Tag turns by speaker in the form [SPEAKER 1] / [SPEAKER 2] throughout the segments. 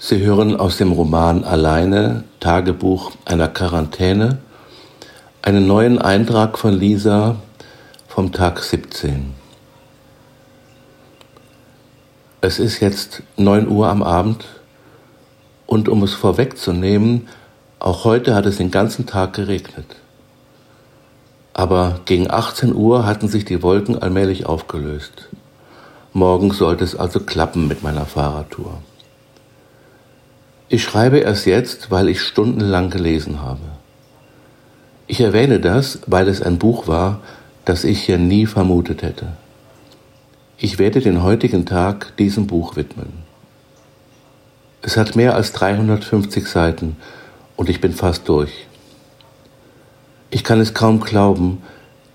[SPEAKER 1] Sie hören aus dem Roman Alleine, Tagebuch einer Quarantäne, einen neuen Eintrag von Lisa vom Tag 17. Es ist jetzt 9 Uhr am Abend und um es vorwegzunehmen, auch heute hat es den ganzen Tag geregnet. Aber gegen 18 Uhr hatten sich die Wolken allmählich aufgelöst. Morgen sollte es also klappen mit meiner Fahrradtour. Ich schreibe erst jetzt, weil ich stundenlang gelesen habe. Ich erwähne das, weil es ein Buch war, das ich hier nie vermutet hätte. Ich werde den heutigen Tag diesem Buch widmen. Es hat mehr als 350 Seiten und ich bin fast durch. Ich kann es kaum glauben,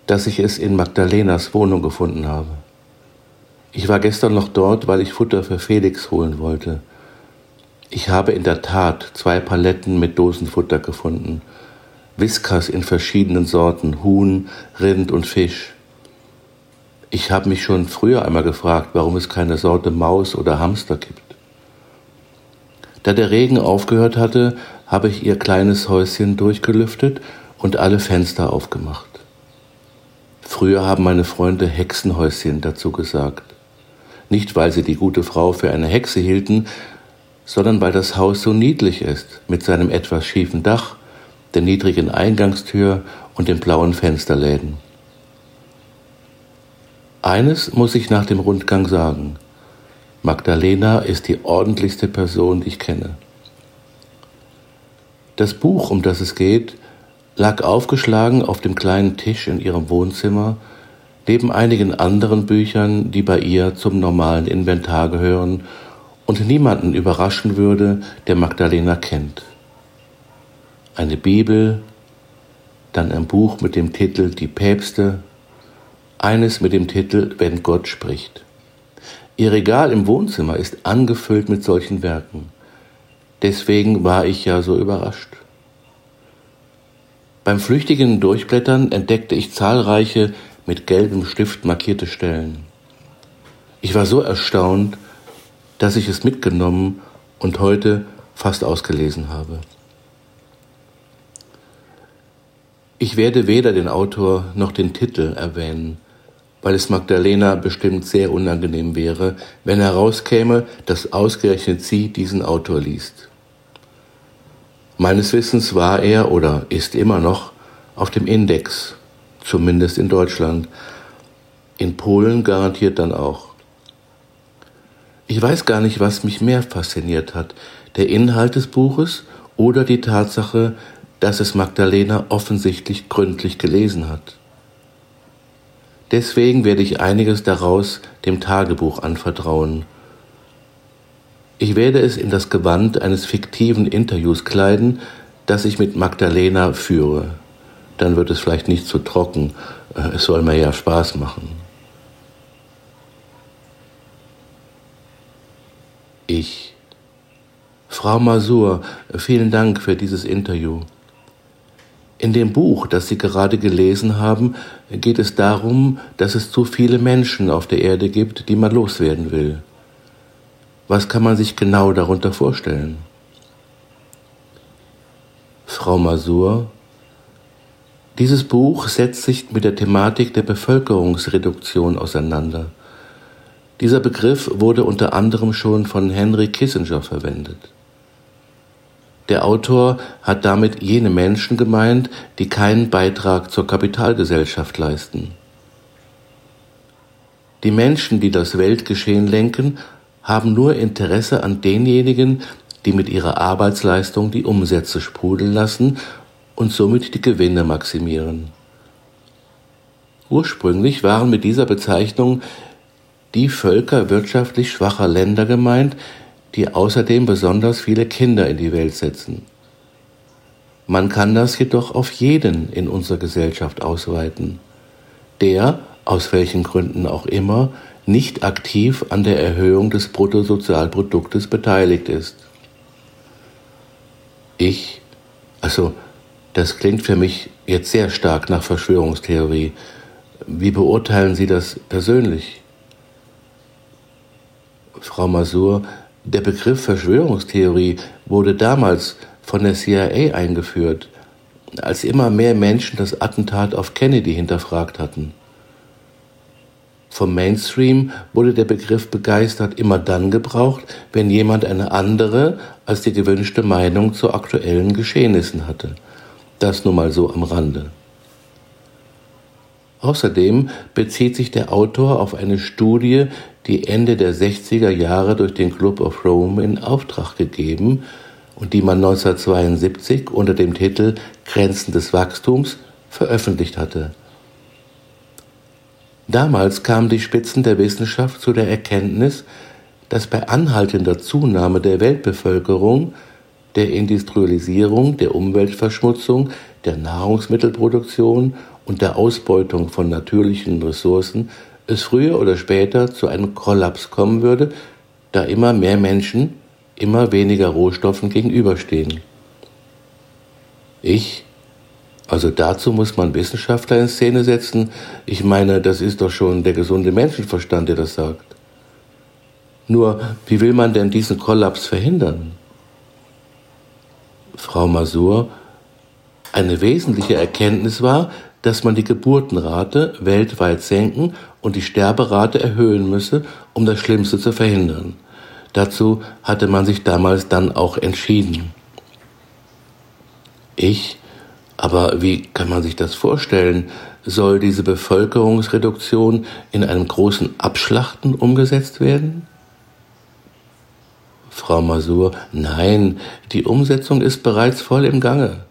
[SPEAKER 1] dass ich es in Magdalenas Wohnung gefunden habe. Ich war gestern noch dort, weil ich Futter für Felix holen wollte. Ich habe in der Tat zwei Paletten mit Dosenfutter gefunden. Whiskas in verschiedenen Sorten, Huhn, Rind und Fisch. Ich habe mich schon früher einmal gefragt, warum es keine Sorte Maus oder Hamster gibt. Da der Regen aufgehört hatte, habe ich ihr kleines Häuschen durchgelüftet und alle Fenster aufgemacht. Früher haben meine Freunde Hexenhäuschen dazu gesagt. Nicht, weil sie die gute Frau für eine Hexe hielten, sondern weil das Haus so niedlich ist, mit seinem etwas schiefen Dach, der niedrigen Eingangstür und den blauen Fensterläden. Eines muss ich nach dem Rundgang sagen. Magdalena ist die ordentlichste Person, die ich kenne. Das Buch, um das es geht, lag aufgeschlagen auf dem kleinen Tisch in ihrem Wohnzimmer, neben einigen anderen Büchern, die bei ihr zum normalen Inventar gehören und niemanden überraschen würde, der Magdalena kennt. Eine Bibel, dann ein Buch mit dem Titel Die Päpste, eines mit dem Titel Wenn Gott spricht. Ihr Regal im Wohnzimmer ist angefüllt mit solchen Werken. Deswegen war ich ja so überrascht. Beim flüchtigen Durchblättern entdeckte ich zahlreiche mit gelbem Stift markierte Stellen. Ich war so erstaunt, dass ich es mitgenommen und heute fast ausgelesen habe. Ich werde weder den Autor noch den Titel erwähnen, weil es Magdalena bestimmt sehr unangenehm wäre, wenn herauskäme, dass ausgerechnet sie diesen Autor liest. Meines Wissens war er oder ist immer noch auf dem Index, zumindest in Deutschland. In Polen garantiert dann auch. Ich weiß gar nicht, was mich mehr fasziniert hat, der Inhalt des Buches oder die Tatsache, dass es Magdalena offensichtlich gründlich gelesen hat. Deswegen werde ich einiges daraus dem Tagebuch anvertrauen. Ich werde es in das Gewand eines fiktiven Interviews kleiden, das ich mit Magdalena führe. Dann wird es vielleicht nicht zu trocken, es soll mir ja Spaß machen. Ich. Frau Masur, vielen Dank für dieses Interview. In dem Buch, das Sie gerade gelesen haben, geht es darum, dass es zu viele Menschen auf der Erde gibt, die man loswerden will. Was kann man sich genau darunter vorstellen? Frau Masur, dieses Buch setzt sich mit der Thematik der Bevölkerungsreduktion auseinander. Dieser Begriff wurde unter anderem schon von Henry Kissinger verwendet. Der Autor hat damit jene Menschen gemeint, die keinen Beitrag zur Kapitalgesellschaft leisten. Die Menschen, die das Weltgeschehen lenken, haben nur Interesse an denjenigen, die mit ihrer Arbeitsleistung die Umsätze sprudeln lassen und somit die Gewinne maximieren. Ursprünglich waren mit dieser Bezeichnung die Völker wirtschaftlich schwacher Länder gemeint, die außerdem besonders viele Kinder in die Welt setzen. Man kann das jedoch auf jeden in unserer Gesellschaft ausweiten, der, aus welchen Gründen auch immer, nicht aktiv an der Erhöhung des Bruttosozialproduktes beteiligt ist. Ich, also das klingt für mich jetzt sehr stark nach Verschwörungstheorie. Wie beurteilen Sie das persönlich? Frau Masur, Der Begriff Verschwörungstheorie wurde damals von der CIA eingeführt, als immer mehr Menschen das Attentat auf Kennedy hinterfragt hatten. Vom Mainstream wurde der Begriff begeistert immer dann gebraucht, wenn jemand eine andere als die gewünschte Meinung zu aktuellen Geschehnissen hatte. Das nur mal so am Rande. Außerdem bezieht sich der Autor auf eine Studie, die Ende der 60er Jahre durch den Club of Rome in Auftrag gegeben und die man 1972 unter dem Titel Grenzen des Wachstums veröffentlicht hatte. Damals kamen die Spitzen der Wissenschaft zu der Erkenntnis, dass bei anhaltender Zunahme der Weltbevölkerung, der Industrialisierung, der Umweltverschmutzung, der Nahrungsmittelproduktion und der Ausbeutung von natürlichen Ressourcen es früher oder später zu einem Kollaps kommen würde, da immer mehr Menschen immer weniger Rohstoffen gegenüberstehen. Ich also dazu muss man Wissenschaftler in Szene setzen. Ich meine, das ist doch schon der gesunde Menschenverstand, der das sagt. Nur, wie will man denn diesen Kollaps verhindern? Frau Masur, eine wesentliche Erkenntnis war, dass man die Geburtenrate weltweit senken und die Sterberate erhöhen müsse, um das Schlimmste zu verhindern. Dazu hatte man sich damals dann auch entschieden. Ich aber wie kann man sich das vorstellen? Soll diese Bevölkerungsreduktion in einem großen Abschlachten umgesetzt werden? Frau Masur, nein, die Umsetzung ist bereits voll im Gange.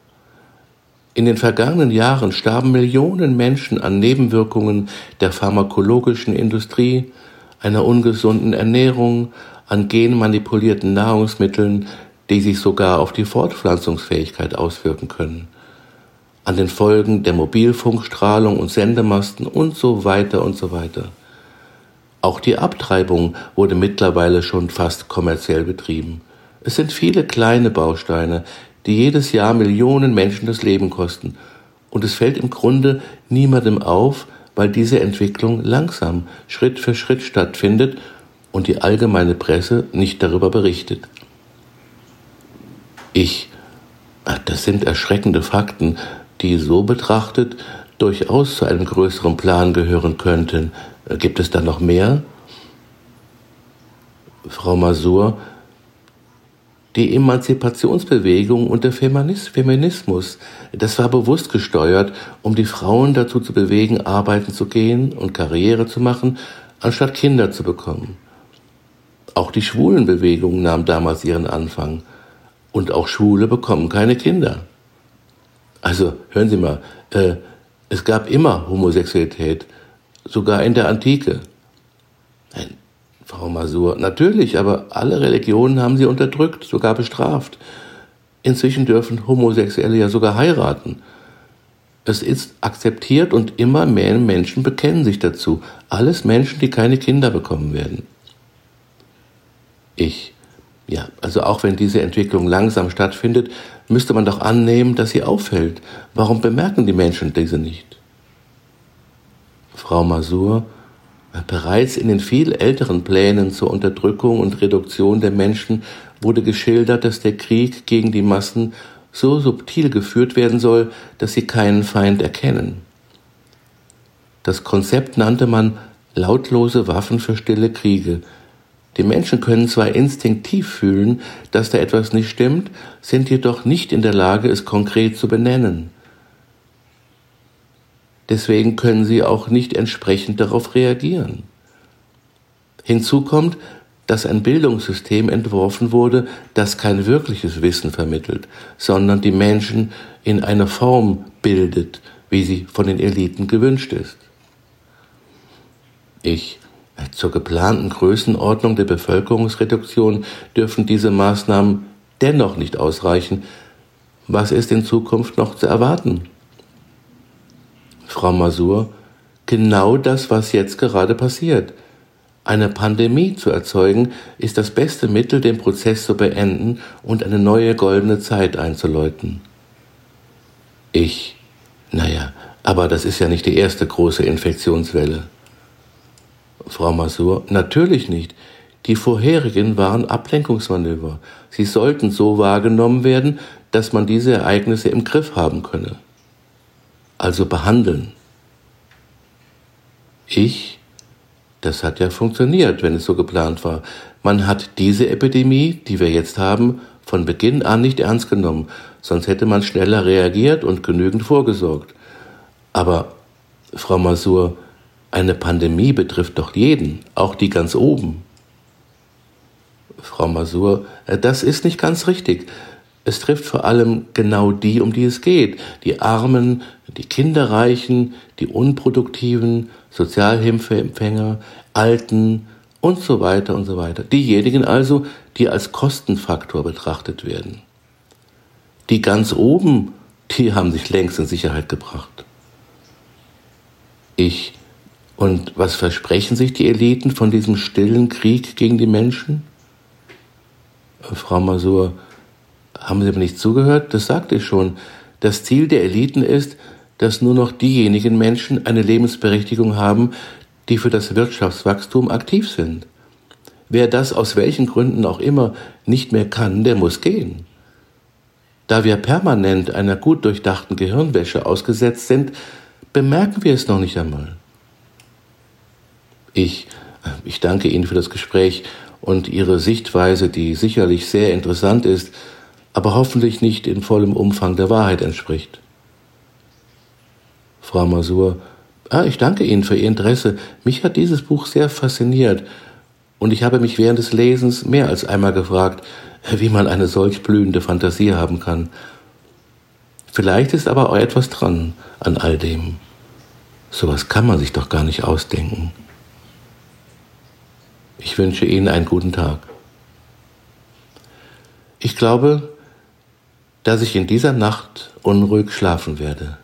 [SPEAKER 1] In den vergangenen Jahren starben Millionen Menschen an Nebenwirkungen der pharmakologischen Industrie, einer ungesunden Ernährung, an genmanipulierten Nahrungsmitteln, die sich sogar auf die Fortpflanzungsfähigkeit auswirken können an den Folgen der Mobilfunkstrahlung und Sendemasten und so weiter und so weiter. Auch die Abtreibung wurde mittlerweile schon fast kommerziell betrieben. Es sind viele kleine Bausteine, die jedes Jahr Millionen Menschen das Leben kosten. Und es fällt im Grunde niemandem auf, weil diese Entwicklung langsam, Schritt für Schritt stattfindet und die allgemeine Presse nicht darüber berichtet. Ich, das sind erschreckende Fakten, die so betrachtet durchaus zu einem größeren Plan gehören könnten. Äh, gibt es da noch mehr? Frau Masur, die Emanzipationsbewegung und der Feminismus, das war bewusst gesteuert, um die Frauen dazu zu bewegen, arbeiten zu gehen und Karriere zu machen, anstatt Kinder zu bekommen. Auch die Schwulenbewegung nahm damals ihren Anfang. Und auch Schwule bekommen keine Kinder. Also hören Sie mal, äh, es gab immer Homosexualität, sogar in der Antike. Nein, Frau Masur, natürlich, aber alle Religionen haben sie unterdrückt, sogar bestraft. Inzwischen dürfen Homosexuelle ja sogar heiraten. Es ist akzeptiert und immer mehr Menschen bekennen sich dazu. Alles Menschen, die keine Kinder bekommen werden. Ich ja, also auch wenn diese Entwicklung langsam stattfindet, müsste man doch annehmen, dass sie auffällt. Warum bemerken die Menschen diese nicht? Frau Masur, bereits in den viel älteren Plänen zur Unterdrückung und Reduktion der Menschen wurde geschildert, dass der Krieg gegen die Massen so subtil geführt werden soll, dass sie keinen Feind erkennen. Das Konzept nannte man lautlose Waffen für stille Kriege, die Menschen können zwar instinktiv fühlen, dass da etwas nicht stimmt, sind jedoch nicht in der Lage, es konkret zu benennen. Deswegen können sie auch nicht entsprechend darauf reagieren. Hinzu kommt, dass ein Bildungssystem entworfen wurde, das kein wirkliches Wissen vermittelt, sondern die Menschen in einer Form bildet, wie sie von den Eliten gewünscht ist. Ich zur geplanten Größenordnung der Bevölkerungsreduktion dürfen diese Maßnahmen dennoch nicht ausreichen. Was ist in Zukunft noch zu erwarten? Frau Masur, genau das, was jetzt gerade passiert. Eine Pandemie zu erzeugen, ist das beste Mittel, den Prozess zu beenden und eine neue goldene Zeit einzuläuten. Ich, naja, aber das ist ja nicht die erste große Infektionswelle. Frau Masur, natürlich nicht. Die vorherigen waren Ablenkungsmanöver. Sie sollten so wahrgenommen werden, dass man diese Ereignisse im Griff haben könne. Also behandeln. Ich, das hat ja funktioniert, wenn es so geplant war. Man hat diese Epidemie, die wir jetzt haben, von Beginn an nicht ernst genommen, sonst hätte man schneller reagiert und genügend vorgesorgt. Aber, Frau Masur, eine Pandemie betrifft doch jeden, auch die ganz oben. Frau Masur, äh, das ist nicht ganz richtig. Es trifft vor allem genau die, um die es geht. Die Armen, die Kinderreichen, die Unproduktiven, Sozialhilfeempfänger, Alten und so weiter und so weiter. Diejenigen also, die als Kostenfaktor betrachtet werden. Die ganz oben, die haben sich längst in Sicherheit gebracht. Ich. Und was versprechen sich die Eliten von diesem stillen Krieg gegen die Menschen? Frau Masur, haben Sie aber nicht zugehört? Das sagte ich schon. Das Ziel der Eliten ist, dass nur noch diejenigen Menschen eine Lebensberechtigung haben, die für das Wirtschaftswachstum aktiv sind. Wer das aus welchen Gründen auch immer nicht mehr kann, der muss gehen. Da wir permanent einer gut durchdachten Gehirnwäsche ausgesetzt sind, bemerken wir es noch nicht einmal. Ich, ich danke Ihnen für das Gespräch und Ihre Sichtweise, die sicherlich sehr interessant ist, aber hoffentlich nicht in vollem Umfang der Wahrheit entspricht. Frau Masur, ah, ich danke Ihnen für Ihr Interesse. Mich hat dieses Buch sehr fasziniert und ich habe mich während des Lesens mehr als einmal gefragt, wie man eine solch blühende Fantasie haben kann. Vielleicht ist aber auch etwas dran an all dem. Sowas kann man sich doch gar nicht ausdenken. Ich wünsche Ihnen einen guten Tag. Ich glaube, dass ich in dieser Nacht unruhig schlafen werde.